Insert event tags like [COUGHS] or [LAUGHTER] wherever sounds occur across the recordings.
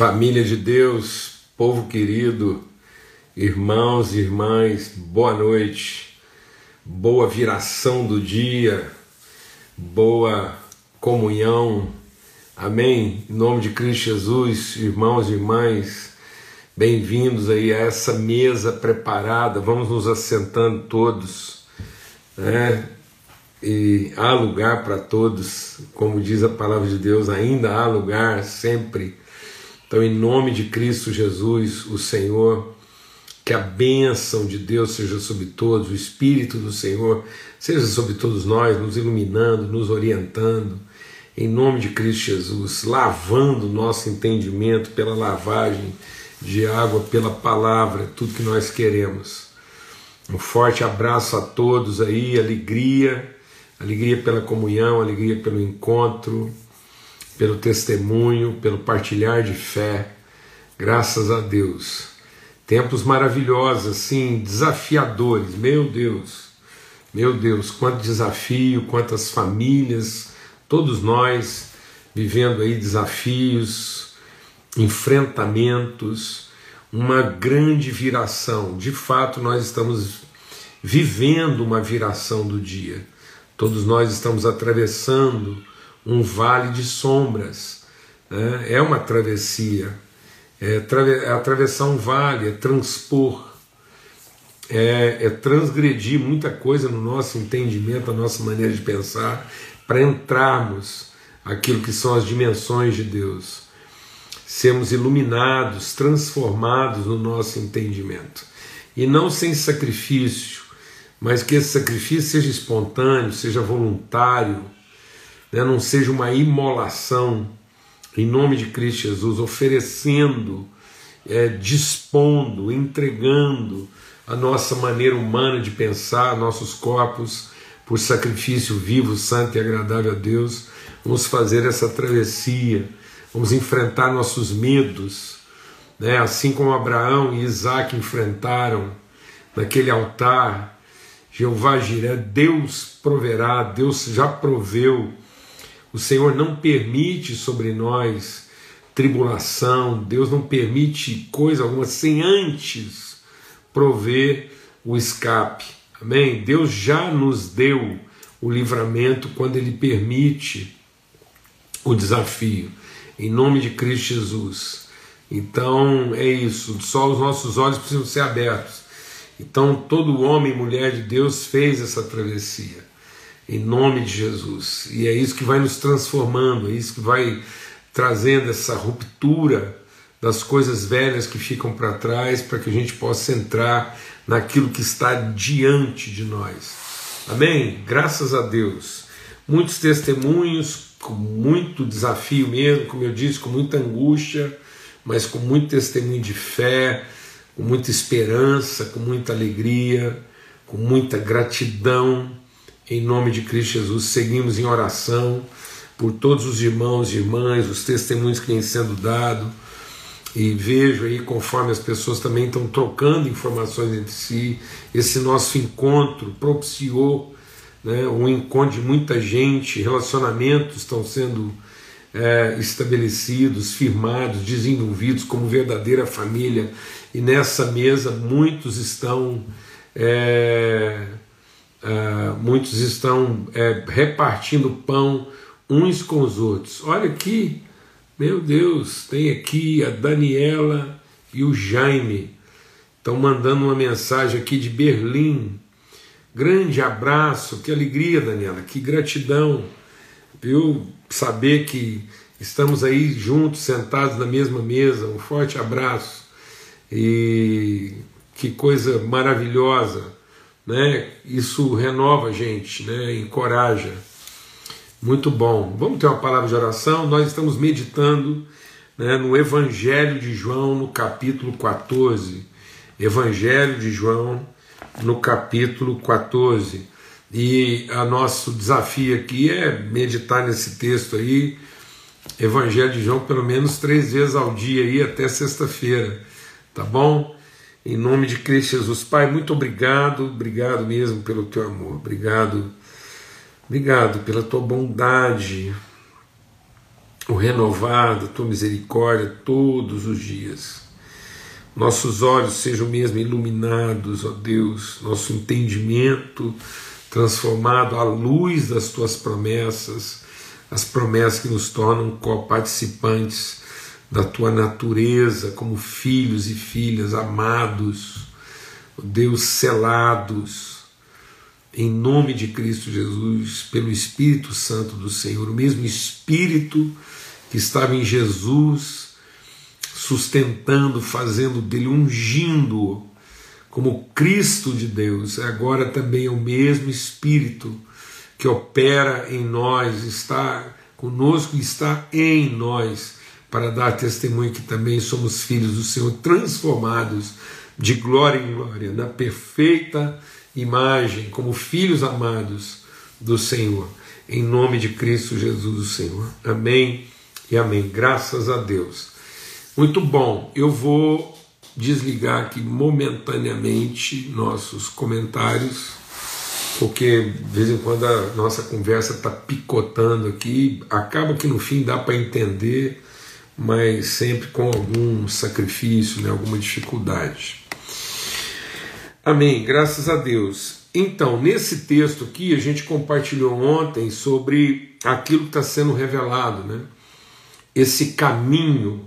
Família de Deus, povo querido, irmãos e irmãs, boa noite, boa viração do dia, boa comunhão, amém? Em nome de Cristo Jesus, irmãos e irmãs, bem-vindos aí a essa mesa preparada, vamos nos assentando todos, né? E há lugar para todos, como diz a palavra de Deus, ainda há lugar sempre então, em nome de Cristo Jesus, o Senhor, que a bênção de Deus seja sobre todos, o Espírito do Senhor seja sobre todos nós, nos iluminando, nos orientando, em nome de Cristo Jesus, lavando nosso entendimento pela lavagem de água, pela palavra, tudo que nós queremos. Um forte abraço a todos aí, alegria, alegria pela comunhão, alegria pelo encontro pelo testemunho, pelo partilhar de fé. Graças a Deus. Tempos maravilhosos, assim, desafiadores. Meu Deus, meu Deus, quanto desafio, quantas famílias, todos nós vivendo aí desafios, enfrentamentos, uma grande viração. De fato, nós estamos vivendo uma viração do dia. Todos nós estamos atravessando um vale de sombras. Né? É uma travessia. É, é, atravessar um vale, é transpor, é, é transgredir muita coisa no nosso entendimento, a nossa maneira de pensar, para entrarmos aquilo que são as dimensões de Deus, sermos iluminados, transformados no nosso entendimento. E não sem sacrifício, mas que esse sacrifício seja espontâneo, seja voluntário, né, não seja uma imolação, em nome de Cristo Jesus, oferecendo, é, dispondo, entregando a nossa maneira humana de pensar, nossos corpos, por sacrifício vivo, santo e agradável a Deus. Vamos fazer essa travessia, vamos enfrentar nossos medos, né? assim como Abraão e Isaac enfrentaram naquele altar. Jeová Jiré, Deus proverá, Deus já proveu o Senhor não permite sobre nós tribulação, Deus não permite coisa alguma sem antes prover o escape. Amém? Deus já nos deu o livramento quando Ele permite o desafio, em nome de Cristo Jesus. Então é isso, só os nossos olhos precisam ser abertos. Então todo homem e mulher de Deus fez essa travessia em nome de Jesus. E é isso que vai nos transformando, é isso que vai trazendo essa ruptura das coisas velhas que ficam para trás, para que a gente possa entrar naquilo que está diante de nós. Amém? Graças a Deus. Muitos testemunhos, com muito desafio mesmo, como eu disse, com muita angústia, mas com muito testemunho de fé, com muita esperança, com muita alegria, com muita gratidão em nome de Cristo Jesus, seguimos em oração por todos os irmãos e irmãs, os testemunhos que têm sendo dados. E vejo aí, conforme as pessoas também estão trocando informações entre si, esse nosso encontro propiciou né, um encontro de muita gente, relacionamentos estão sendo é, estabelecidos, firmados, desenvolvidos como verdadeira família. E nessa mesa muitos estão é, Uh, muitos estão é, repartindo pão uns com os outros. Olha aqui, meu Deus, tem aqui a Daniela e o Jaime. Estão mandando uma mensagem aqui de Berlim. Grande abraço, que alegria, Daniela, que gratidão, viu? Saber que estamos aí juntos, sentados na mesma mesa. Um forte abraço e que coisa maravilhosa né? Isso renova a gente, né? Encoraja. Muito bom. Vamos ter uma palavra de oração. Nós estamos meditando né, no Evangelho de João, no capítulo 14. Evangelho de João, no capítulo 14. E o nosso desafio aqui é meditar nesse texto aí, Evangelho de João, pelo menos três vezes ao dia aí até sexta-feira, tá bom? Em nome de Cristo Jesus. Pai, muito obrigado, obrigado mesmo pelo teu amor, obrigado, obrigado pela tua bondade, o renovado, a tua misericórdia todos os dias. Nossos olhos sejam mesmo iluminados, ó Deus, nosso entendimento transformado à luz das tuas promessas, as promessas que nos tornam co-participantes da tua natureza como filhos e filhas amados, Deus selados em nome de Cristo Jesus, pelo Espírito Santo do Senhor, o mesmo Espírito que estava em Jesus, sustentando, fazendo dele, ungindo como Cristo de Deus, agora também é o mesmo Espírito que opera em nós, está conosco e está em nós, para dar testemunho que também somos filhos do Senhor, transformados de glória em glória, na perfeita imagem, como filhos amados do Senhor, em nome de Cristo Jesus, o Senhor. Amém e amém. Graças a Deus. Muito bom, eu vou desligar aqui momentaneamente nossos comentários, porque de vez em quando a nossa conversa está picotando aqui, acaba que no fim dá para entender, mas sempre com algum sacrifício, né, alguma dificuldade. Amém, graças a Deus. Então, nesse texto aqui, a gente compartilhou ontem sobre aquilo que está sendo revelado, né? Esse caminho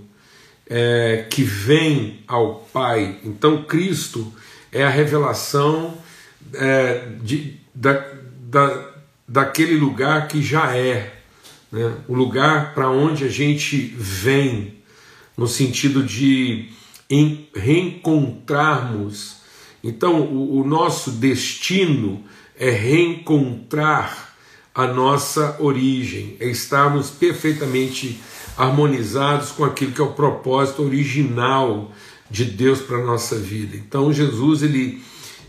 é, que vem ao Pai. Então, Cristo é a revelação é, de, da, da, daquele lugar que já é, né? o lugar para onde a gente vem, no sentido de em, reencontrarmos então, o, o nosso destino é reencontrar a nossa origem, é estarmos perfeitamente harmonizados com aquilo que é o propósito original de Deus para a nossa vida. Então, Jesus ele,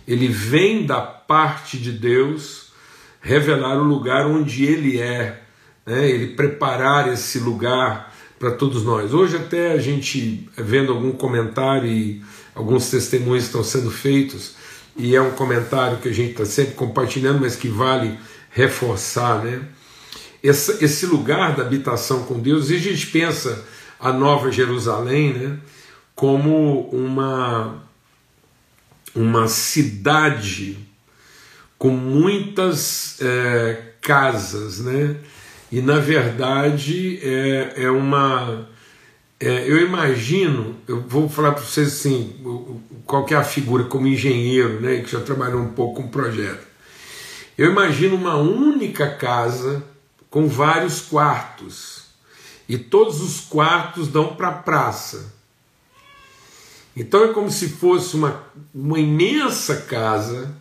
ele vem da parte de Deus revelar o lugar onde Ele é, né? ele preparar esse lugar para todos nós. Hoje, até a gente vendo algum comentário e alguns testemunhos estão sendo feitos, e é um comentário que a gente está sempre compartilhando, mas que vale reforçar, né? Esse, lugar da habitação com Deus, e a gente pensa a Nova Jerusalém, né? Como uma, uma cidade com muitas é, casas, né? E na verdade é, é uma é, eu imagino, eu vou falar para vocês assim, qual é a figura como engenheiro, né, que já trabalhou um pouco com projeto. Eu imagino uma única casa com vários quartos e todos os quartos dão para a praça. Então é como se fosse uma, uma imensa casa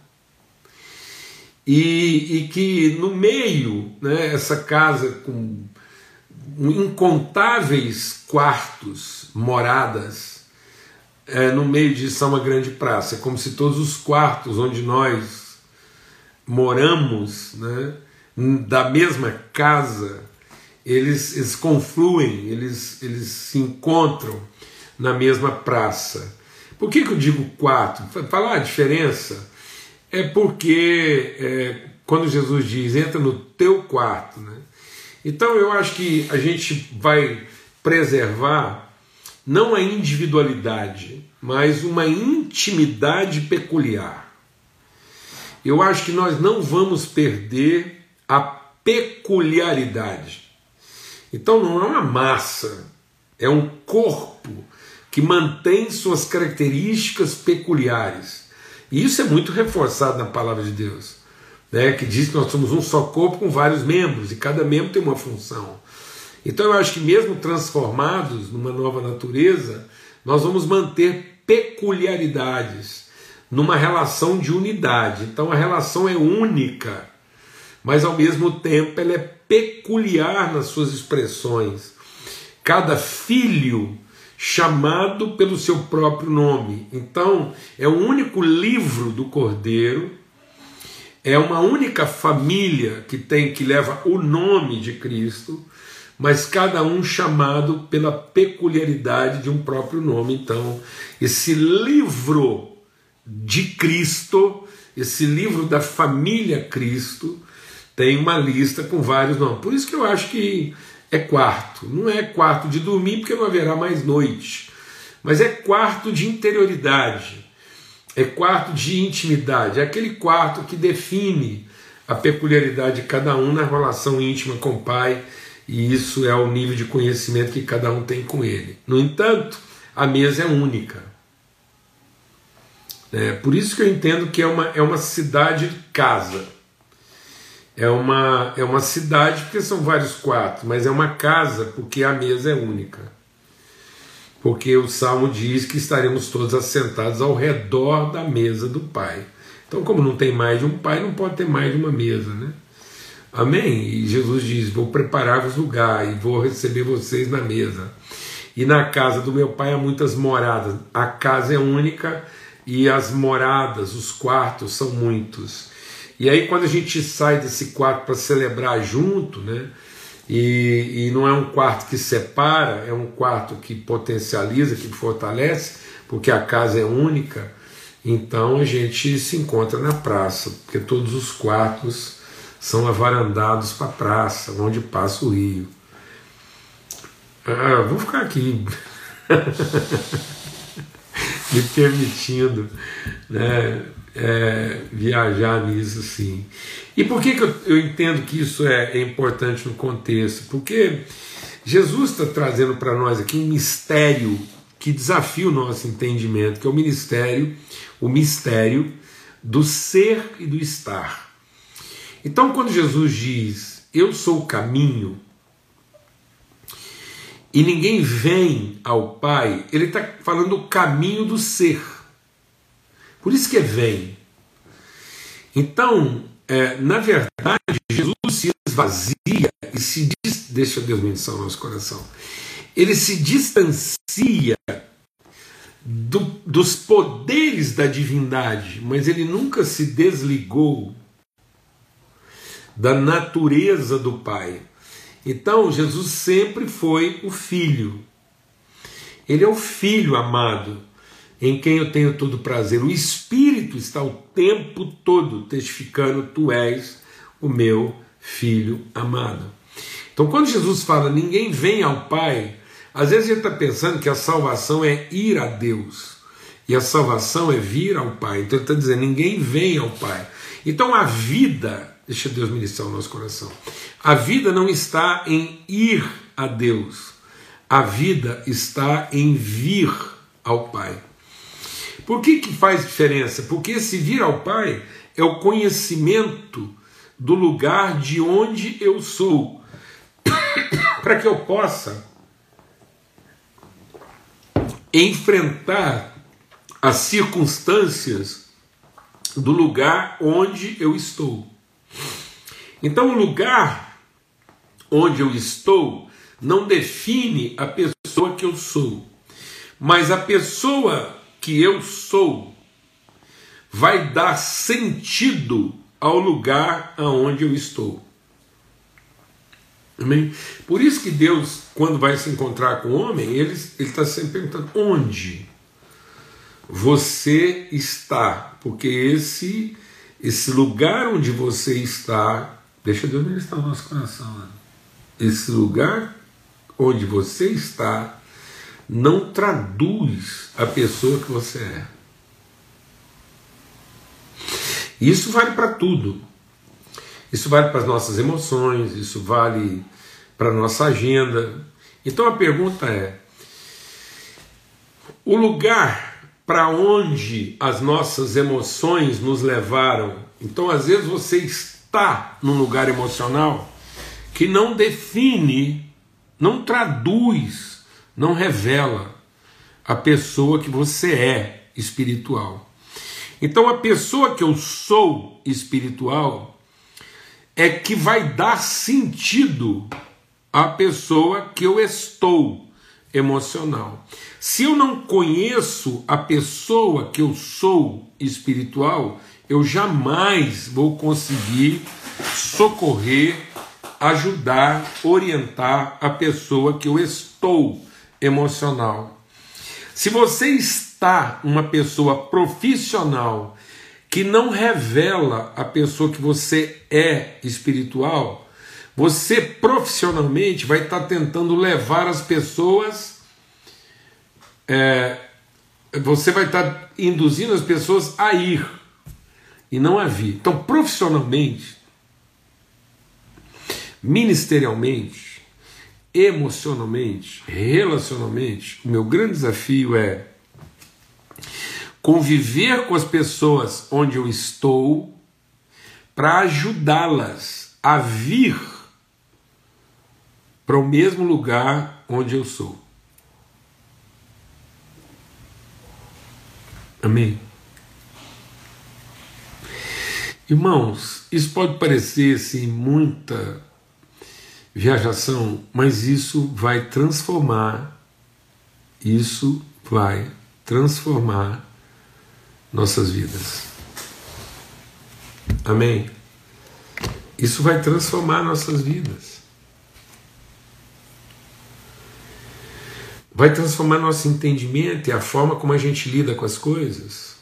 e, e que no meio, né, essa casa com incontáveis quartos, moradas, é, no meio disso há uma grande praça. É como se todos os quartos onde nós moramos, né, da mesma casa, eles, eles confluem, eles, eles se encontram na mesma praça. Por que, que eu digo quarto? Falar a diferença é porque é, quando Jesus diz entra no teu quarto, né? Então eu acho que a gente vai preservar não a individualidade, mas uma intimidade peculiar. Eu acho que nós não vamos perder a peculiaridade. Então não é uma massa, é um corpo que mantém suas características peculiares. E isso é muito reforçado na palavra de Deus né, que diz que nós somos um só corpo com vários membros e cada membro tem uma função. Então eu acho que mesmo transformados numa nova natureza, nós vamos manter peculiaridades numa relação de unidade. Então a relação é única, mas ao mesmo tempo ela é peculiar nas suas expressões. Cada filho chamado pelo seu próprio nome. Então é o único livro do Cordeiro é uma única família que tem que leva o nome de Cristo, mas cada um chamado pela peculiaridade de um próprio nome. Então, esse livro de Cristo, esse livro da família Cristo, tem uma lista com vários nomes. Por isso que eu acho que é quarto. Não é quarto de dormir, porque não haverá mais noite. Mas é quarto de interioridade. É quarto de intimidade. É aquele quarto que define a peculiaridade de cada um na relação íntima com o Pai. E isso é o nível de conhecimento que cada um tem com Ele. No entanto, a mesa é única. É, por isso que eu entendo que é uma, é uma cidade casa. É uma, é uma cidade porque são vários quartos, mas é uma casa porque a mesa é única. Porque o Salmo diz que estaremos todos assentados ao redor da mesa do Pai. Então, como não tem mais de um Pai, não pode ter mais de uma mesa, né? Amém? E Jesus diz: Vou preparar-vos lugar e vou receber vocês na mesa. E na casa do meu pai há muitas moradas. A casa é única e as moradas, os quartos são muitos. E aí, quando a gente sai desse quarto para celebrar junto, né? E, e não é um quarto que separa, é um quarto que potencializa, que fortalece, porque a casa é única. Então a gente se encontra na praça, porque todos os quartos são avarandados para a praça, onde passa o rio. Ah, vou ficar aqui [LAUGHS] me permitindo né, é, viajar nisso sim. E por que, que eu, eu entendo que isso é, é importante no contexto? Porque Jesus está trazendo para nós aqui um mistério que desafia o nosso entendimento, que é o ministério, o mistério do ser e do estar. Então, quando Jesus diz, Eu sou o caminho, e ninguém vem ao Pai, ele está falando o caminho do ser. Por isso que é vem. Então, é, na verdade, Jesus se esvazia e se diz, deixa Deus mencionar o nosso coração. Ele se distancia do, dos poderes da divindade, mas ele nunca se desligou da natureza do Pai. Então, Jesus sempre foi o Filho. Ele é o Filho amado, em quem eu tenho todo prazer. O Espírito está o tempo todo testificando: Tu és o meu Filho amado. Então, quando Jesus fala ninguém vem ao Pai, às vezes a gente está pensando que a salvação é ir a Deus e a salvação é vir ao Pai. Então, ele está dizendo: ninguém vem ao Pai. Então, a vida Deixa Deus ministrar o nosso coração. A vida não está em ir a Deus, a vida está em vir ao Pai. Por que, que faz diferença? Porque esse vir ao Pai é o conhecimento do lugar de onde eu sou, [COUGHS] para que eu possa enfrentar as circunstâncias do lugar onde eu estou. Então, o lugar onde eu estou não define a pessoa que eu sou, mas a pessoa que eu sou vai dar sentido ao lugar aonde eu estou. Amém? Por isso que Deus, quando vai se encontrar com o homem, ele está sempre perguntando onde você está, porque esse esse lugar onde você está, deixa Deus ministrar o nosso coração. Né? Esse lugar onde você está não traduz a pessoa que você é. Isso vale para tudo. Isso vale para as nossas emoções, isso vale para a nossa agenda. Então a pergunta é: o lugar para onde as nossas emoções nos levaram. Então, às vezes, você está num lugar emocional que não define, não traduz, não revela a pessoa que você é espiritual. Então, a pessoa que eu sou espiritual é que vai dar sentido à pessoa que eu estou emocional. Se eu não conheço a pessoa que eu sou espiritual, eu jamais vou conseguir socorrer, ajudar, orientar a pessoa que eu estou emocional. Se você está uma pessoa profissional que não revela a pessoa que você é espiritual, Você profissionalmente vai estar tentando levar as pessoas. É, você vai estar induzindo as pessoas a ir e não a vir. Então, profissionalmente, ministerialmente, emocionalmente, relacionalmente, o meu grande desafio é conviver com as pessoas onde eu estou para ajudá-las a vir para o mesmo lugar onde eu sou. Amém? Irmãos, isso pode parecer assim muita viajação, mas isso vai transformar, isso vai transformar nossas vidas. Amém? Isso vai transformar nossas vidas. Vai transformar nosso entendimento e a forma como a gente lida com as coisas.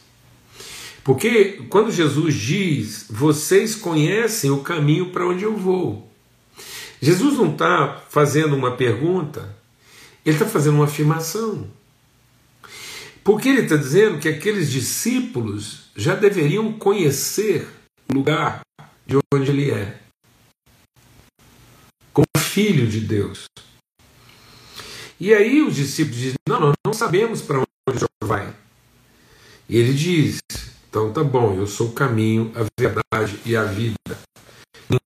Porque quando Jesus diz, vocês conhecem o caminho para onde eu vou. Jesus não está fazendo uma pergunta, ele está fazendo uma afirmação. Porque ele está dizendo que aqueles discípulos já deveriam conhecer o lugar de onde ele é, como filho de Deus. E aí os discípulos dizem: Não, nós não sabemos para onde o Senhor vai. E ele diz: Então tá bom, eu sou o caminho, a verdade e a vida.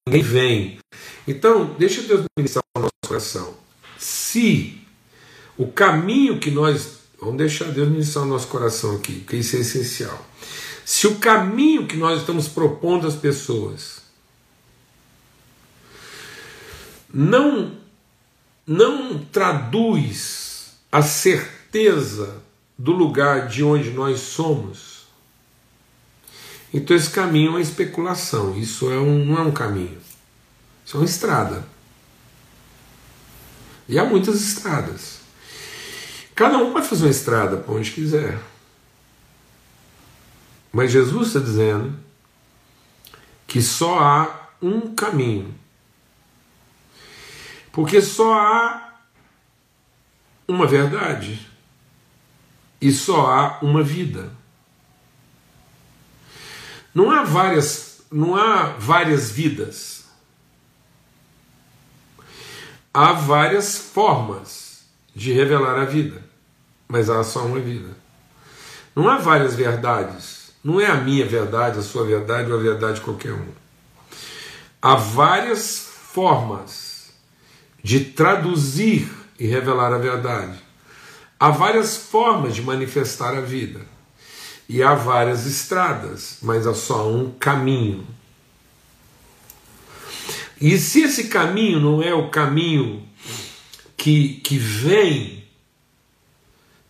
Ninguém vem então, deixa Deus ministrar o nosso coração. Se o caminho que nós. Vamos deixar Deus ministrar o nosso coração aqui, porque isso é essencial. Se o caminho que nós estamos propondo às pessoas não, não traduz a certeza do lugar de onde nós somos, então esse caminho é uma especulação, isso é um, não é um caminho. Isso é uma estrada. E há muitas estradas. Cada um pode fazer uma estrada para onde quiser. Mas Jesus está dizendo que só há um caminho. Porque só há uma verdade e só há uma vida. Não há várias, não há várias vidas. Há várias formas de revelar a vida, mas há só uma vida. Não há várias verdades. Não é a minha verdade, a sua verdade ou a verdade de qualquer um. Há várias formas de traduzir e revelar a verdade. Há várias formas de manifestar a vida. E há várias estradas, mas há só um caminho e se esse caminho não é o caminho que, que vem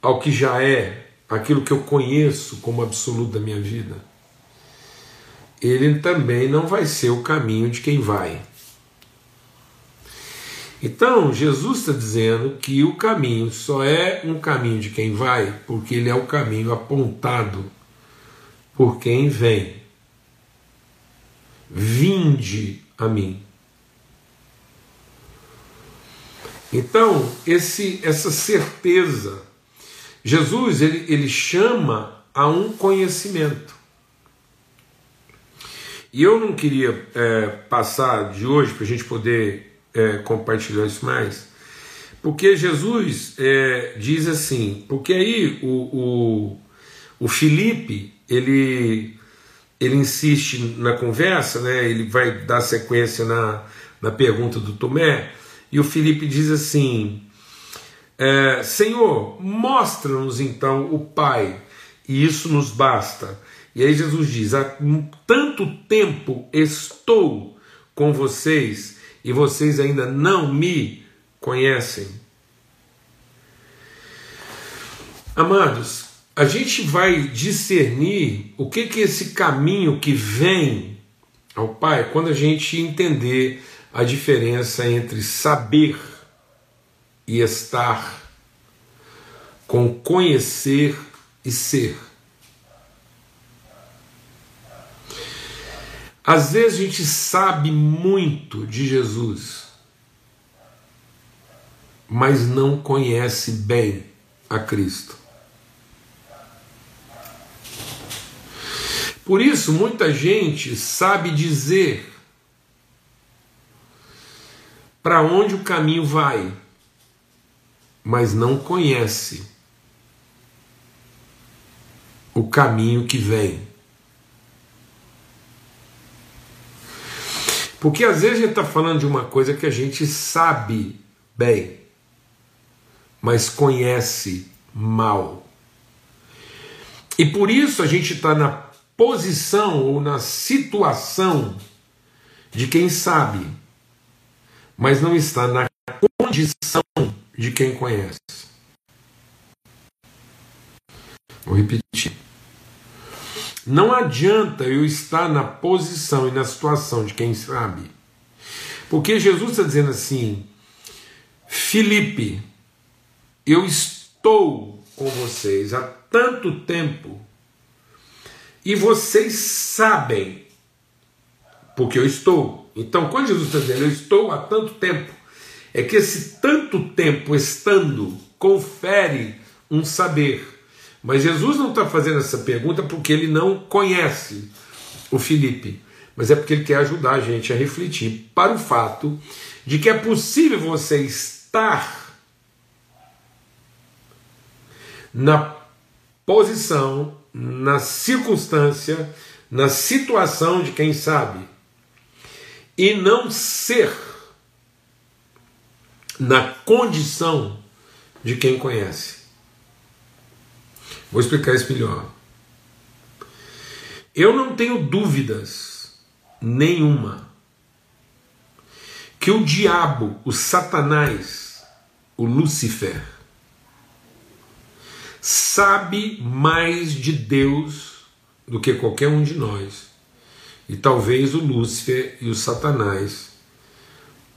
ao que já é, aquilo que eu conheço como absoluto da minha vida, ele também não vai ser o caminho de quem vai. Então, Jesus está dizendo que o caminho só é um caminho de quem vai, porque ele é o caminho apontado por quem vem. Vinde a mim. Então, esse, essa certeza, Jesus ele, ele chama a um conhecimento. E eu não queria é, passar de hoje para a gente poder é, compartilhar isso mais, porque Jesus é, diz assim, porque aí o, o, o Felipe ele, ele insiste na conversa, né, ele vai dar sequência na, na pergunta do Tomé, e o Felipe diz assim: é, Senhor, mostra-nos então o Pai, e isso nos basta. E aí Jesus diz: há tanto tempo estou com vocês e vocês ainda não me conhecem. Amados, a gente vai discernir o que que esse caminho que vem ao Pai quando a gente entender a diferença entre saber e estar, com conhecer e ser. Às vezes a gente sabe muito de Jesus, mas não conhece bem a Cristo. Por isso, muita gente sabe dizer para onde o caminho vai, mas não conhece o caminho que vem. Porque às vezes a gente está falando de uma coisa que a gente sabe bem, mas conhece mal. E por isso a gente está na posição ou na situação de quem sabe, mas não está na condição de quem conhece. Vou repetir. Não adianta eu estar na posição e na situação de quem sabe. Porque Jesus está dizendo assim: Felipe, eu estou com vocês há tanto tempo e vocês sabem, porque eu estou. Então, quando Jesus está dizendo eu estou há tanto tempo, é que esse tanto tempo estando confere um saber. Mas Jesus não está fazendo essa pergunta porque ele não conhece o Felipe, mas é porque ele quer ajudar a gente a refletir para o fato de que é possível você estar na posição na circunstância, na situação de quem sabe, e não ser na condição de quem conhece. Vou explicar isso melhor. Eu não tenho dúvidas nenhuma que o diabo, o Satanás, o Lúcifer, sabe mais de Deus do que qualquer um de nós. E talvez o Lúcifer e o Satanás,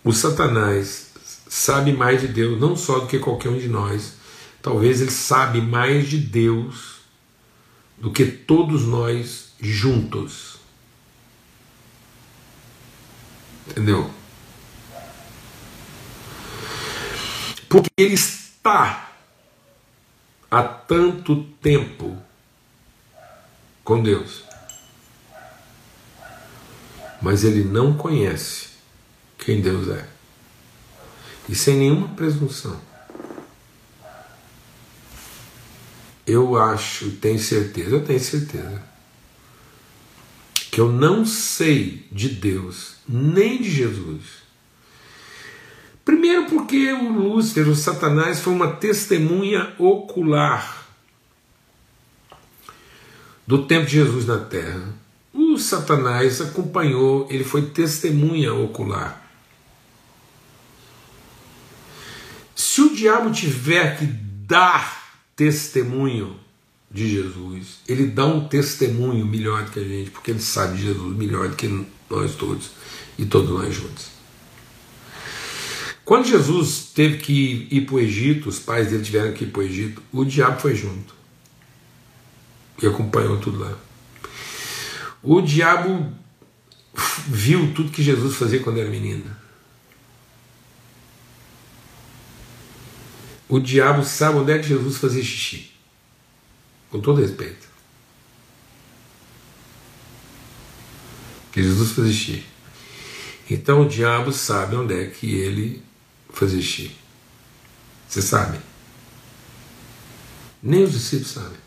o Satanás sabe mais de Deus não só do que qualquer um de nós, talvez ele sabe mais de Deus do que todos nós juntos. Entendeu? Porque ele está há tanto tempo com Deus, mas ele não conhece quem Deus é, e sem nenhuma presunção. Eu acho, tenho certeza, eu tenho certeza, que eu não sei de Deus, nem de Jesus, Primeiro, porque o Lúcifer, o Satanás, foi uma testemunha ocular do tempo de Jesus na terra. Satanás acompanhou, ele foi testemunha ocular. Se o diabo tiver que dar testemunho de Jesus, ele dá um testemunho melhor do que a gente, porque ele sabe de Jesus melhor do que nós todos e todos nós juntos. Quando Jesus teve que ir para o Egito, os pais dele tiveram que ir para o Egito, o diabo foi junto e acompanhou tudo lá. O diabo viu tudo que Jesus fazia quando era menino. O diabo sabe onde é que Jesus fazia xixi. Com todo respeito. Que Jesus fazia xixi. Então o diabo sabe onde é que ele fazer xixi. Você sabe? Nem os discípulos sabem.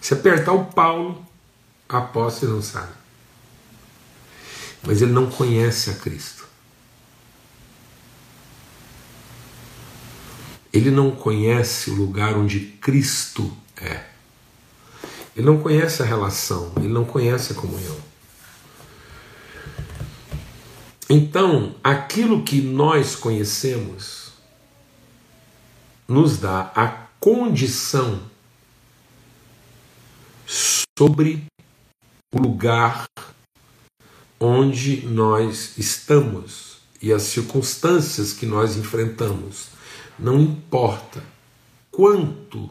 Se apertar o Paulo, a apóstolo não sabe. Mas ele não conhece a Cristo. Ele não conhece o lugar onde Cristo é. Ele não conhece a relação, ele não conhece a comunhão. Então, aquilo que nós conhecemos nos dá a condição sobre o lugar onde nós estamos e as circunstâncias que nós enfrentamos. Não importa quanto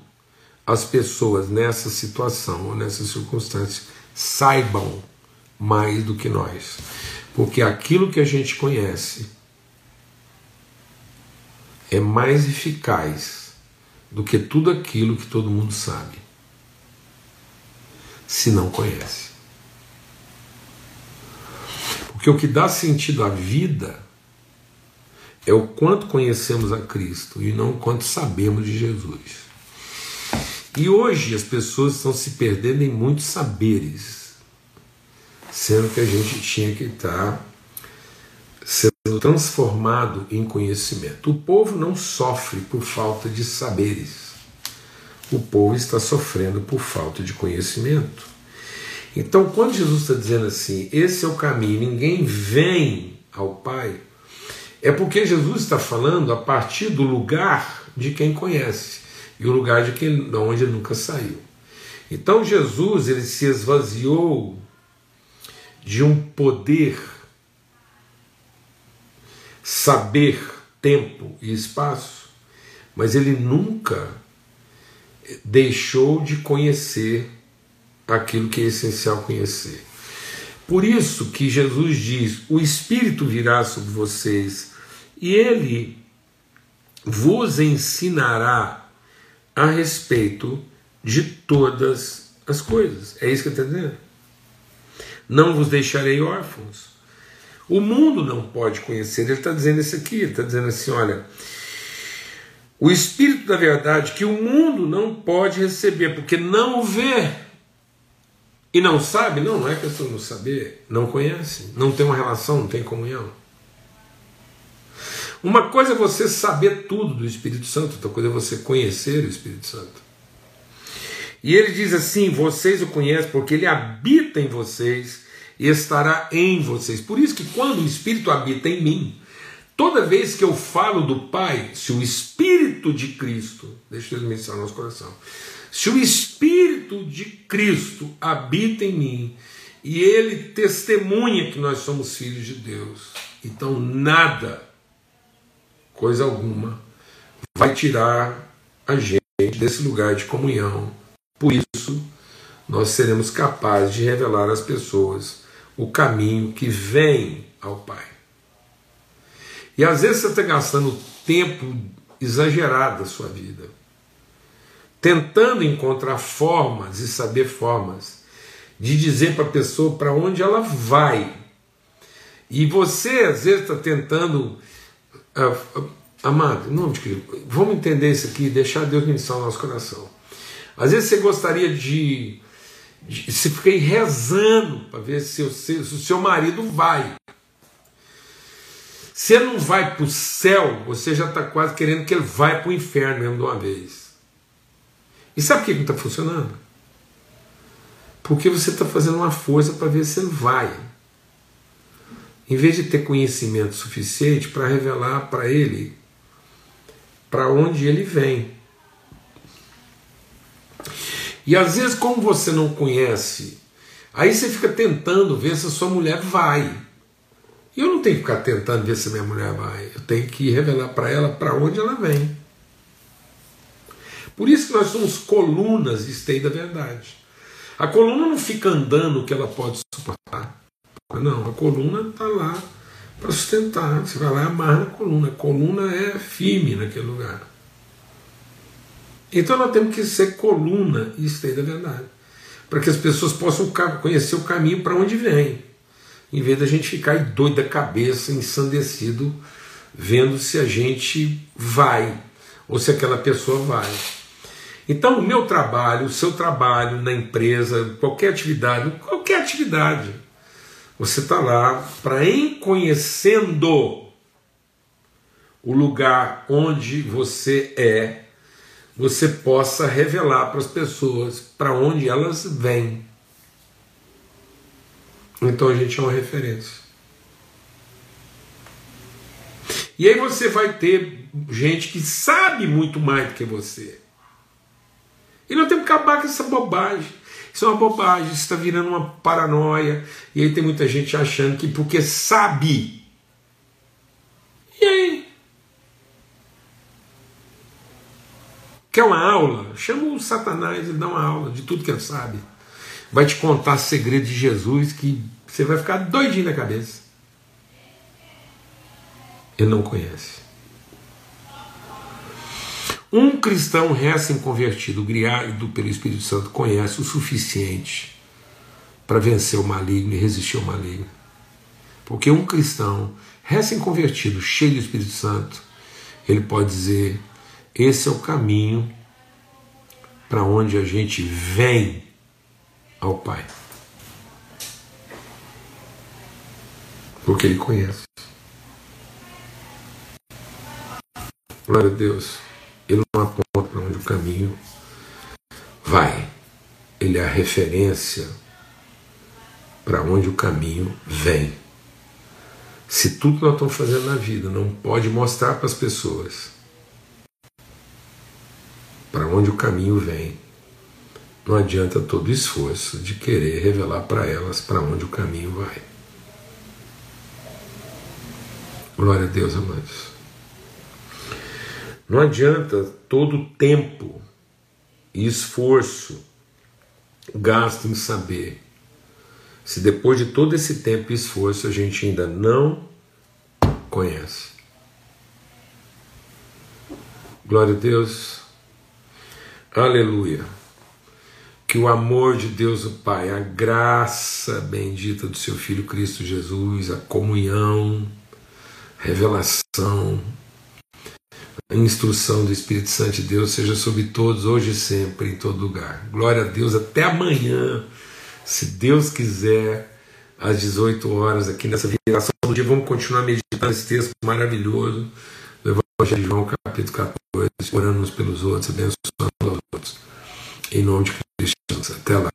as pessoas nessa situação ou nessa circunstância saibam mais do que nós. Porque aquilo que a gente conhece é mais eficaz do que tudo aquilo que todo mundo sabe, se não conhece. Porque o que dá sentido à vida é o quanto conhecemos a Cristo e não o quanto sabemos de Jesus. E hoje as pessoas estão se perdendo em muitos saberes, sendo que a gente tinha que estar sendo transformado em conhecimento. O povo não sofre por falta de saberes, o povo está sofrendo por falta de conhecimento. Então, quando Jesus está dizendo assim, esse é o caminho, ninguém vem ao Pai, é porque Jesus está falando a partir do lugar de quem conhece e o lugar de, quem, de onde ele nunca saiu. Então Jesus ele se esvaziou de um poder, saber, tempo e espaço, mas ele nunca deixou de conhecer aquilo que é essencial conhecer. Por isso que Jesus diz: o Espírito virá sobre vocês e ele vos ensinará a respeito de todas as coisas. É isso que está dizendo. Não vos deixarei órfãos. O mundo não pode conhecer. Ele está dizendo isso aqui. Ele está dizendo assim: olha, o Espírito da verdade que o mundo não pode receber, porque não o vê. E não sabe? Não, não é questão de não saber. Não conhece. Não tem uma relação, não tem comunhão. Uma coisa é você saber tudo do Espírito Santo, outra coisa é você conhecer o Espírito Santo. E ele diz assim: vocês o conhecem porque ele habita em vocês e estará em vocês. Por isso que quando o Espírito habita em mim, toda vez que eu falo do Pai, se o Espírito de Cristo, deixa eu mencionar nosso coração, se o Espírito de Cristo habita em mim e ele testemunha que nós somos filhos de Deus, então nada coisa alguma, vai tirar a gente desse lugar de comunhão. Por isso, nós seremos capazes de revelar às pessoas o caminho que vem ao Pai. E às vezes você está gastando tempo exagerado da sua vida, tentando encontrar formas e saber formas de dizer para a pessoa para onde ela vai. E você às vezes está tentando amado, não, vamos entender isso aqui, deixar Deus ministrar o nosso coração. Às vezes você gostaria de, de se fiquei rezando para ver se, o se o seu marido vai. Se ele não vai para o céu, você já está quase querendo que ele vá para o inferno mesmo de uma vez. E sabe por que não está funcionando? Porque você está fazendo uma força para ver se ele vai em vez de ter conhecimento suficiente para revelar para ele para onde ele vem. E às vezes, como você não conhece, aí você fica tentando ver se a sua mulher vai. E eu não tenho que ficar tentando ver se minha mulher vai. Eu tenho que revelar para ela para onde ela vem. Por isso que nós somos colunas de esteio da verdade. A coluna não fica andando o que ela pode suportar. Não, a coluna está lá para sustentar. Você vai lá e amarra a coluna. A coluna é firme naquele lugar. Então nós temos que ser coluna e esteio da verdade. Para que as pessoas possam conhecer o caminho para onde vem. Em vez da gente ficar doido da cabeça, ensandecido, vendo se a gente vai ou se aquela pessoa vai. Então, o meu trabalho, o seu trabalho na empresa, qualquer atividade, qualquer atividade, você está lá para, em conhecendo o lugar onde você é, você possa revelar para as pessoas para onde elas vêm. Então a gente é uma referência. E aí você vai ter gente que sabe muito mais do que você. E nós temos que acabar com essa bobagem. Isso é uma bobagem, isso está virando uma paranoia. E aí tem muita gente achando que porque sabe. E aí? Quer uma aula? Chama o Satanás e dá uma aula de tudo que ele sabe. vai te contar segredos de Jesus que você vai ficar doidinho na cabeça. Ele não conhece. Um cristão recém-convertido, guiado pelo Espírito Santo, conhece o suficiente para vencer o maligno e resistir ao maligno. Porque um cristão recém-convertido, cheio do Espírito Santo, ele pode dizer: esse é o caminho para onde a gente vem ao Pai. Porque ele conhece. Glória a Deus. Ele não aponta para onde o caminho vai. Ele é a referência para onde o caminho vem. Se tudo nós estamos fazendo na vida não pode mostrar para as pessoas para onde o caminho vem, não adianta todo o esforço de querer revelar para elas para onde o caminho vai. Glória a Deus, amados. Não adianta todo o tempo e esforço gasto em saber se depois de todo esse tempo e esforço a gente ainda não conhece. Glória a Deus. Aleluia. Que o amor de Deus o Pai, a graça bendita do seu Filho Cristo Jesus, a comunhão, revelação, a instrução do Espírito Santo de Deus seja sobre todos, hoje e sempre, em todo lugar. Glória a Deus, até amanhã, se Deus quiser, às 18 horas, aqui nessa viração do dia, vamos continuar meditando esse texto maravilhoso do Evangelho de João, capítulo 14, orando uns pelos outros, abençoando os outros. Em nome de Cristo. Até lá.